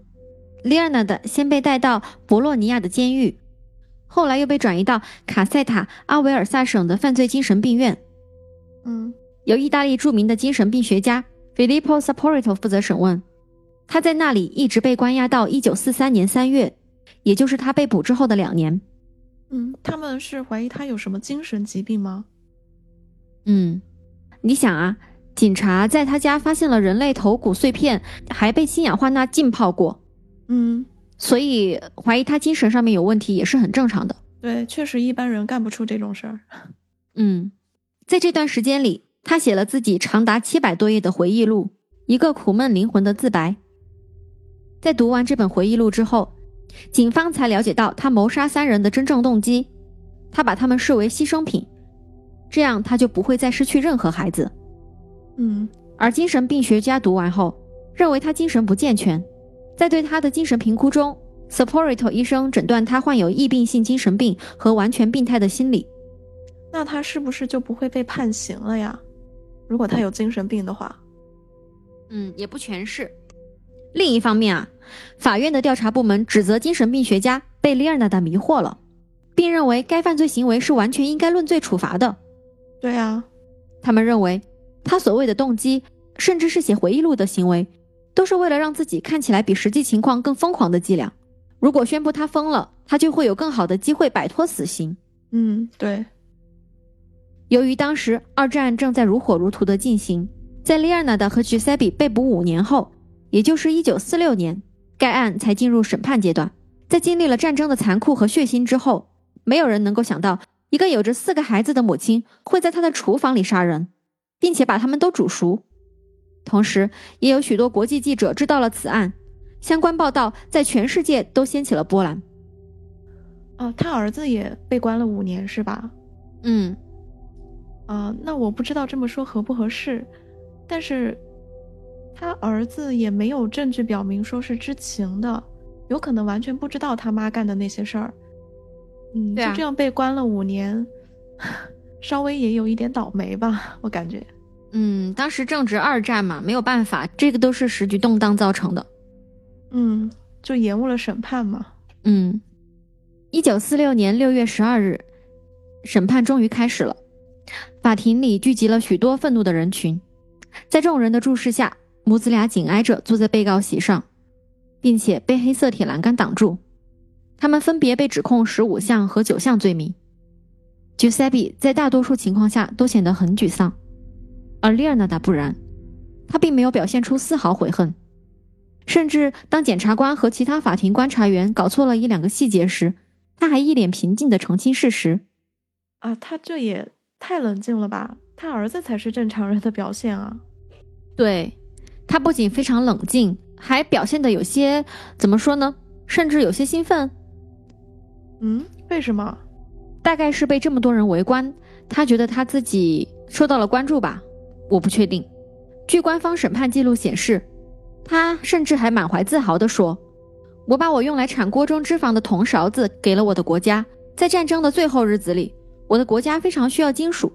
利尔纳德先被带到博洛尼亚的监狱，后来又被转移到卡塞塔阿维尔萨省的犯罪精神病院。
嗯，
由意大利著名的精神病学家 Filippo Saporito 负责审问。他在那里一直被关押到1943年3月，也就是他被捕之后的两年。
嗯，他们是怀疑他有什么精神疾病吗？
嗯，你想啊，警察在他家发现了人类头骨碎片，还被氢氧化钠浸泡过，
嗯，
所以怀疑他精神上面有问题也是很正常的。
对，确实一般人干不出这种事儿。
嗯，在这段时间里，他写了自己长达七百多页的回忆录，一个苦闷灵魂的自白。在读完这本回忆录之后，警方才了解到他谋杀三人的真正动机，他把他们视为牺牲品。这样他就不会再失去任何孩子。
嗯，
而精神病学家读完后认为他精神不健全，在对他的精神评估中，Saporito 医生诊断他患有异病性精神病和完全病态的心理。
那他是不是就不会被判刑了呀？如果他有精神病的话？
嗯，也不全是。另一方面啊，法院的调查部门指责精神病学家被利尔纳达迷惑了，并认为该犯罪行为是完全应该论罪处罚的。
对啊，
他们认为他所谓的动机，甚至是写回忆录的行为，都是为了让自己看起来比实际情况更疯狂的伎俩。如果宣布他疯了，他就会有更好的机会摆脱死刑。
嗯，对。
由于当时二战正在如火如荼的进行，在利尔纳德和吉塞比被捕五年后，也就是一九四六年，该案才进入审判阶段。在经历了战争的残酷和血腥之后，没有人能够想到。一个有着四个孩子的母亲会在她的厨房里杀人，并且把他们都煮熟。同时，也有许多国际记者知道了此案，相关报道在全世界都掀起了波澜。
哦，他儿子也被关了五年，是吧？
嗯，
啊，那我不知道这么说合不合适，但是他儿子也没有证据表明说是知情的，有可能完全不知道他妈干的那些事儿。嗯，就这样被关了五年，稍微也有一点倒霉吧，我感觉。
嗯，当时正值二战嘛，没有办法，这个都是时局动荡造成的。
嗯，就延误了审判嘛。
嗯，一九四六年六月十二日，审判终于开始了。法庭里聚集了许多愤怒的人群，在众人的注视下，母子俩紧挨着坐在被告席上，并且被黑色铁栏杆挡住。他们分别被指控十五项和九项罪名。Giuseppe 在大多数情况下都显得很沮丧，而 l 尔 a n a 不然，他并没有表现出丝毫悔恨，甚至当检察官和其他法庭观察员搞错了一两个细节时，他还一脸平静地澄清事实。
啊，他这也太冷静了吧？他儿子才是正常人的表现啊！
对，他不仅非常冷静，还表现得有些怎么说呢？甚至有些兴奋。
嗯，为什么？
大概是被这么多人围观，他觉得他自己受到了关注吧？我不确定。据官方审判记录显示，他甚至还满怀自豪地说：“我把我用来铲锅中脂肪的铜勺子给了我的国家，在战争的最后日子里，我的国家非常需要金属。”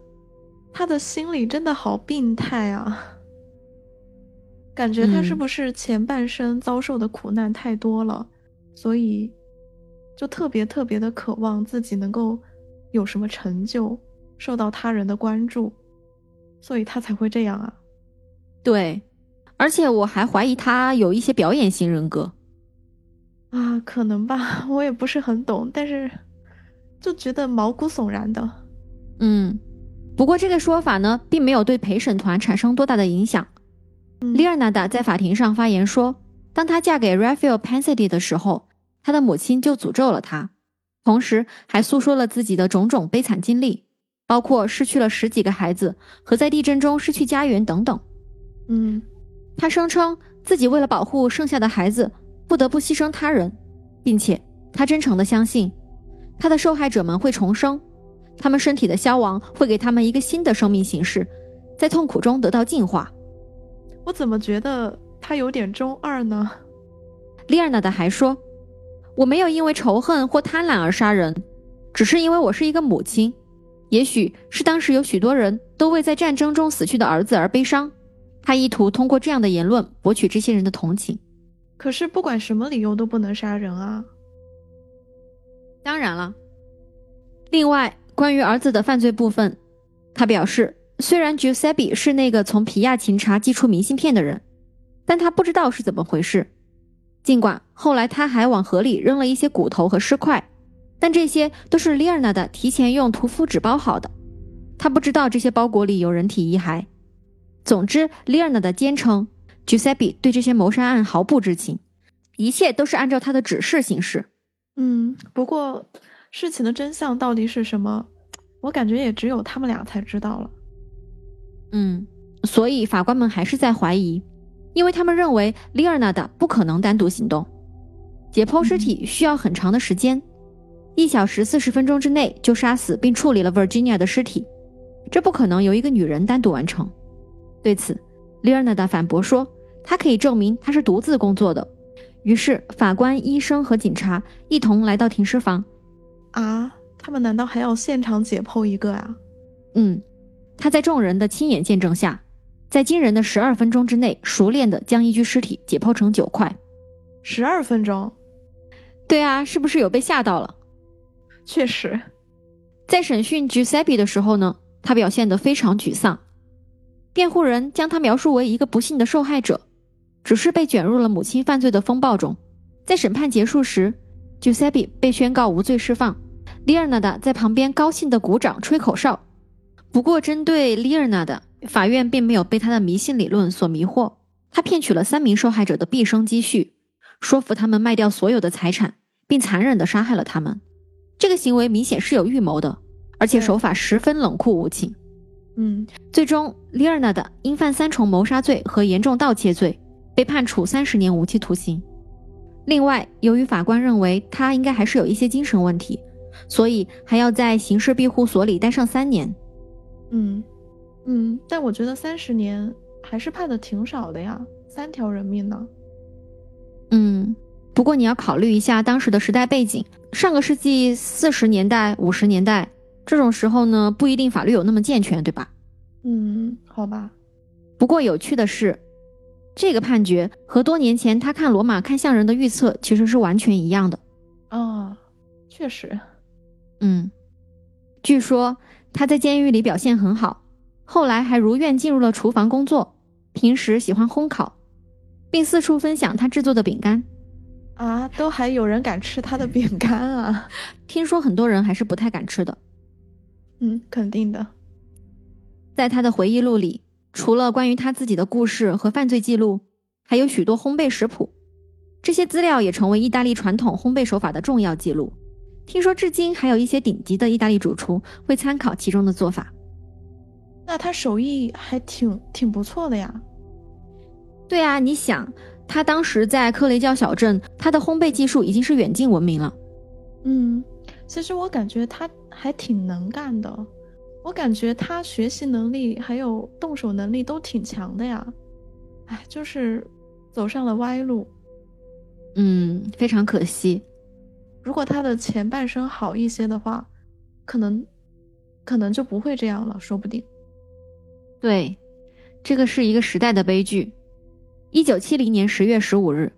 他的心里真的好病态啊！感觉他是不是前半生遭受的苦难太多了，所以就特别特别的渴望自己能够有什么成就，受到他人的关注，所以他才会这样啊。
对，而且我还怀疑他有一些表演型人格
啊，可能吧，我也不是很懂，但是就觉得毛骨悚然的。
嗯，不过这个说法呢，并没有对陪审团产生多大的影响。丽尔纳达在法庭上发言说，当她嫁给 Raphael Pansy 的时候，她的母亲就诅咒了他，同时还诉说了自己的种种悲惨经历，包括失去了十几个孩子和在地震中失去家园等等。
嗯，
他声称自己为了保护剩下的孩子，不得不牺牲他人，并且他真诚的相信，他的受害者们会重生，他们身体的消亡会给他们一个新的生命形式，在痛苦中得到净化。
我怎么觉得他有点中二呢？
丽尔娜的还说：“我没有因为仇恨或贪婪而杀人，只是因为我是一个母亲。也许是当时有许多人都为在战争中死去的儿子而悲伤，他意图通过这样的言论博取这些人的同情。
可是不管什么理由都不能杀人啊！
当然了。另外，关于儿子的犯罪部分，他表示。”虽然 Giuseppe 是那个从皮亚琴察寄出明信片的人，但他不知道是怎么回事。尽管后来他还往河里扔了一些骨头和尸块，但这些都是丽尔娜的提前用屠夫纸包好的。他不知道这些包裹里有人体遗骸。总之丽尔娜的坚称 Giuseppe 对这些谋杀案毫不知情，一切都是按照他的指示行事。
嗯，不过事情的真相到底是什么，我感觉也只有他们俩才知道了。
嗯，所以法官们还是在怀疑，因为他们认为丽尔娜的不可能单独行动。解剖尸体需要很长的时间，一小时四十分钟之内就杀死并处理了 Virginia 的尸体，这不可能由一个女人单独完成。对此，丽尔娜的反驳说，她可以证明她是独自工作的。于是，法官、医生和警察一同来到停尸房。
啊，他们难道还要现场解剖一个啊？
嗯。他在众人的亲眼见证下，在惊人的十二分钟之内，熟练的将一具尸体解剖成九块。
十二分钟？
对啊，是不是有被吓到了？
确实，
在审讯 Giuseppe 的时候呢，他表现得非常沮丧。辩护人将他描述为一个不幸的受害者，只是被卷入了母亲犯罪的风暴中。在审判结束时，Giuseppe 被宣告无罪释放。l 尔 r 达在旁边高兴地鼓掌吹口哨。不过，针对丽尔娜的法院并没有被他的迷信理论所迷惑。他骗取了三名受害者的毕生积蓄，说服他们卖掉所有的财产，并残忍地杀害了他们。这个行为明显是有预谋的，而且手法十分冷酷无情。
嗯，
最终，丽尔娜的因犯三重谋杀罪和严重盗窃罪，被判处三十年无期徒刑。另外，由于法官认为他应该还是有一些精神问题，所以还要在刑事庇护所里待上三年。
嗯，嗯，但我觉得三十年还是判的挺少的呀，三条人命呢。
嗯，不过你要考虑一下当时的时代背景，上个世纪四十年代、五十年代这种时候呢，不一定法律有那么健全，对吧？
嗯，好吧。
不过有趣的是，这个判决和多年前他看罗马看相人的预测其实是完全一样的。
啊，确实。
嗯，据说。他在监狱里表现很好，后来还如愿进入了厨房工作，平时喜欢烘烤，并四处分享他制作的饼干。
啊，都还有人敢吃他的饼干啊？
听说很多人还是不太敢吃的。
嗯，肯定的。
在他的回忆录里，除了关于他自己的故事和犯罪记录，还有许多烘焙食谱，这些资料也成为意大利传统烘焙手法的重要记录。听说至今还有一些顶级的意大利主厨会参考其中的做法，
那他手艺还挺挺不错的呀。
对啊，你想，他当时在科雷焦小镇，他的烘焙技术已经是远近闻名了。
嗯，其实我感觉他还挺能干的，我我感觉他学习能力还有动手能力都挺强的呀，哎，就是走上了歪路。
嗯，非常可惜。
如果他的前半生好一些的话，可能，可能就不会这样了，说不定。
对，这个是一个时代的悲剧。一九七零年十月十五日，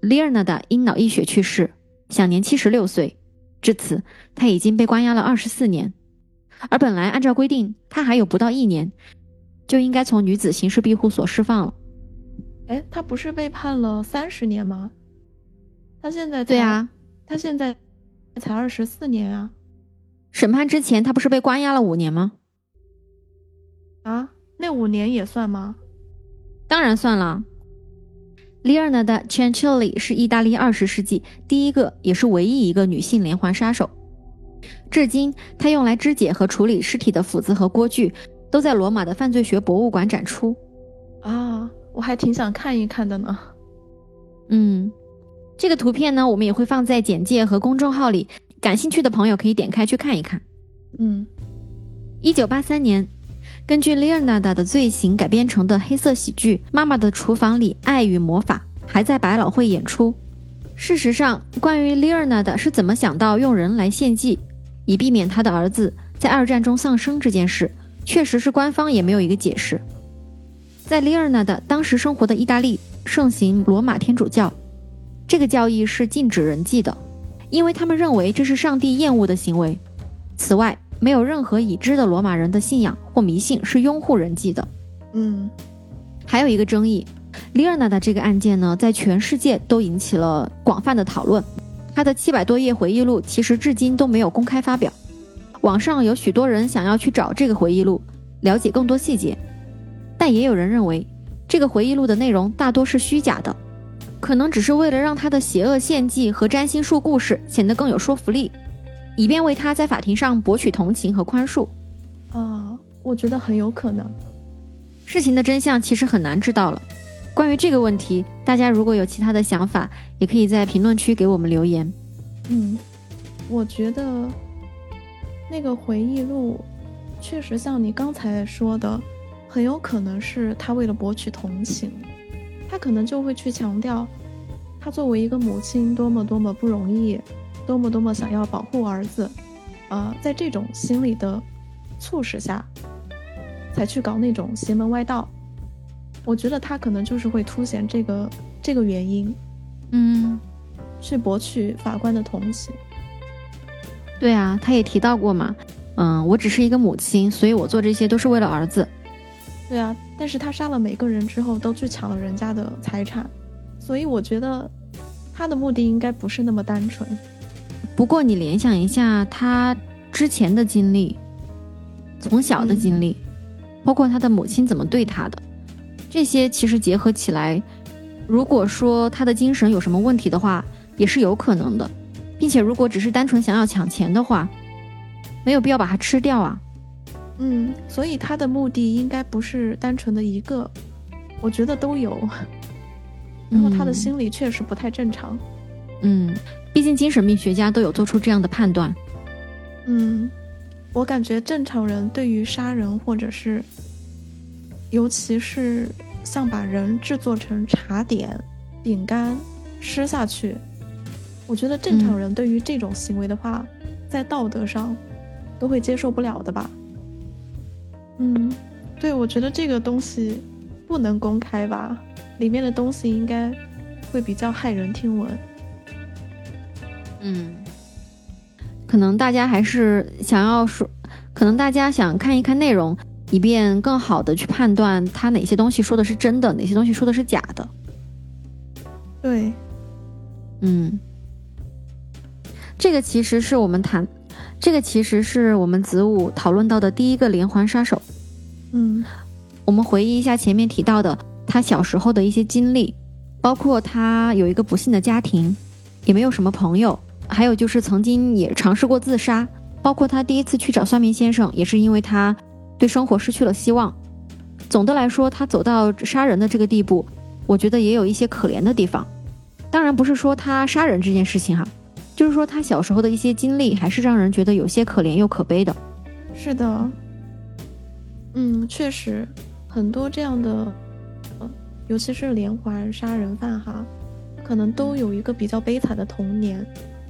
利尔纳达因脑溢血去世，享年七十六岁。至此，他已经被关押了二十四年。而本来按照规定，他还有不到一年，就应该从女子刑事庇护所释放了。
哎，他不是被判了三十年吗？他现在
对啊，
他现在才二十四年啊！
审判之前，他不是被关押了五年吗？
啊，那五年也算吗？
当然算了。里尔纳的 c a n c i l l i 是意大利二十世纪第一个也是唯一一个女性连环杀手。至今，她用来肢解和处理尸体的斧子和锅具都在罗马的犯罪学博物馆展出。
啊，我还挺想看一看的呢。
嗯。这个图片呢，我们也会放在简介和公众号里，感兴趣的朋友可以点开去看一看。
嗯，
一九八三年，根据 Leonardo 的罪行改编成的黑色喜剧《妈妈的厨房里：爱与魔法》还在百老汇演出。事实上，关于 Leonardo 是怎么想到用人来献祭，以避免他的儿子在二战中丧生这件事，确实是官方也没有一个解释。在 Leonardo 当时生活的意大利，盛行罗马天主教。这个教义是禁止人祭的，因为他们认为这是上帝厌恶的行为。此外，没有任何已知的罗马人的信仰或迷信是拥护人祭的。
嗯，
还有一个争议，里尔纳的这个案件呢，在全世界都引起了广泛的讨论。他的七百多页回忆录其实至今都没有公开发表，网上有许多人想要去找这个回忆录，了解更多细节，但也有人认为这个回忆录的内容大多是虚假的。可能只是为了让他的邪恶献祭和占星术故事显得更有说服力，以便为他在法庭上博取同情和宽恕。
啊，我觉得很有可能。
事情的真相其实很难知道了。关于这个问题，大家如果有其他的想法，也可以在评论区给我们留言。
嗯，我觉得那个回忆录确实像你刚才说的，很有可能是他为了博取同情。他可能就会去强调，他作为一个母亲多么多么不容易，多么多么想要保护儿子，呃，在这种心理的促使下，才去搞那种邪门歪道。我觉得他可能就是会凸显这个这个原因，
嗯，
去博取法官的同情。
对啊，他也提到过嘛，嗯，我只是一个母亲，所以我做这些都是为了儿子。
对啊，但是他杀了每个人之后，都去抢了人家的财产，所以我觉得他的目的应该不是那么单纯。
不过你联想一下他之前的经历，从小的经历，包括他的母亲怎么对他的，这些其实结合起来，如果说他的精神有什么问题的话，也是有可能的，并且如果只是单纯想要抢钱的话，没有必要把它吃掉啊。
嗯，所以他的目的应该不是单纯的一个，我觉得都有。然后他的心理确实不太正常。
嗯，毕竟精神病学家都有做出这样的判断。
嗯，我感觉正常人对于杀人或者是，尤其是像把人制作成茶点、饼干吃下去，我觉得正常人对于这种行为的话，在道德上都会接受不了的吧。嗯，对，我觉得这个东西不能公开吧，里面的东西应该会比较骇人听闻。
嗯，可能大家还是想要说，可能大家想看一看内容，以便更好的去判断他哪些东西说的是真的，哪些东西说的是假的。
对，
嗯，这个其实是我们谈。这个其实是我们子午讨论到的第一个连环杀手。
嗯，
我们回忆一下前面提到的他小时候的一些经历，包括他有一个不幸的家庭，也没有什么朋友，还有就是曾经也尝试过自杀，包括他第一次去找算命先生，也是因为他对生活失去了希望。总的来说，他走到杀人的这个地步，我觉得也有一些可怜的地方。当然不是说他杀人这件事情哈。就是说，他小时候的一些经历，还是让人觉得有些可怜又可悲的。
是的，嗯，确实，很多这样的，尤其是连环杀人犯哈，可能都有一个比较悲惨的童年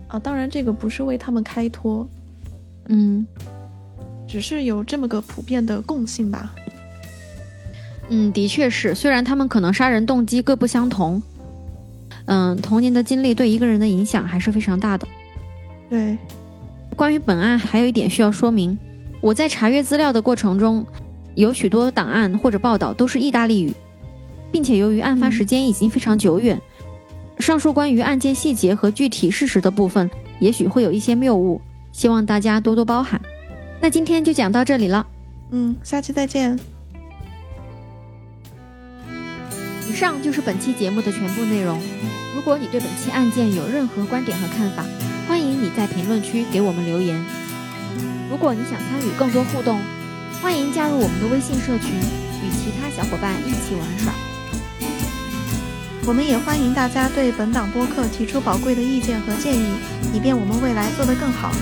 啊。当然，这个不是为他们开脱，
嗯，
只是有这么个普遍的共性吧。
嗯，的确是，虽然他们可能杀人动机各不相同，嗯，童年的经历对一个人的影响还是非常大的。
对，
关于本案还有一点需要说明，我在查阅资料的过程中，有许多档案或者报道都是意大利语，并且由于案发时间已经非常久远，上述关于案件细节和具体事实的部分，也许会有一些谬误，希望大家多多包涵。那今天就讲到这里了，
嗯，下期再见。
以上就是本期节目的全部内容。如果你对本期案件有任何观点和看法，欢迎你在评论区给我们留言。如果你想参与更多互动，欢迎加入我们的微信社群，与其他小伙伴一起玩耍。
我们也欢迎大家对本档播客提出宝贵的意见和建议，以便我们未来做得更好。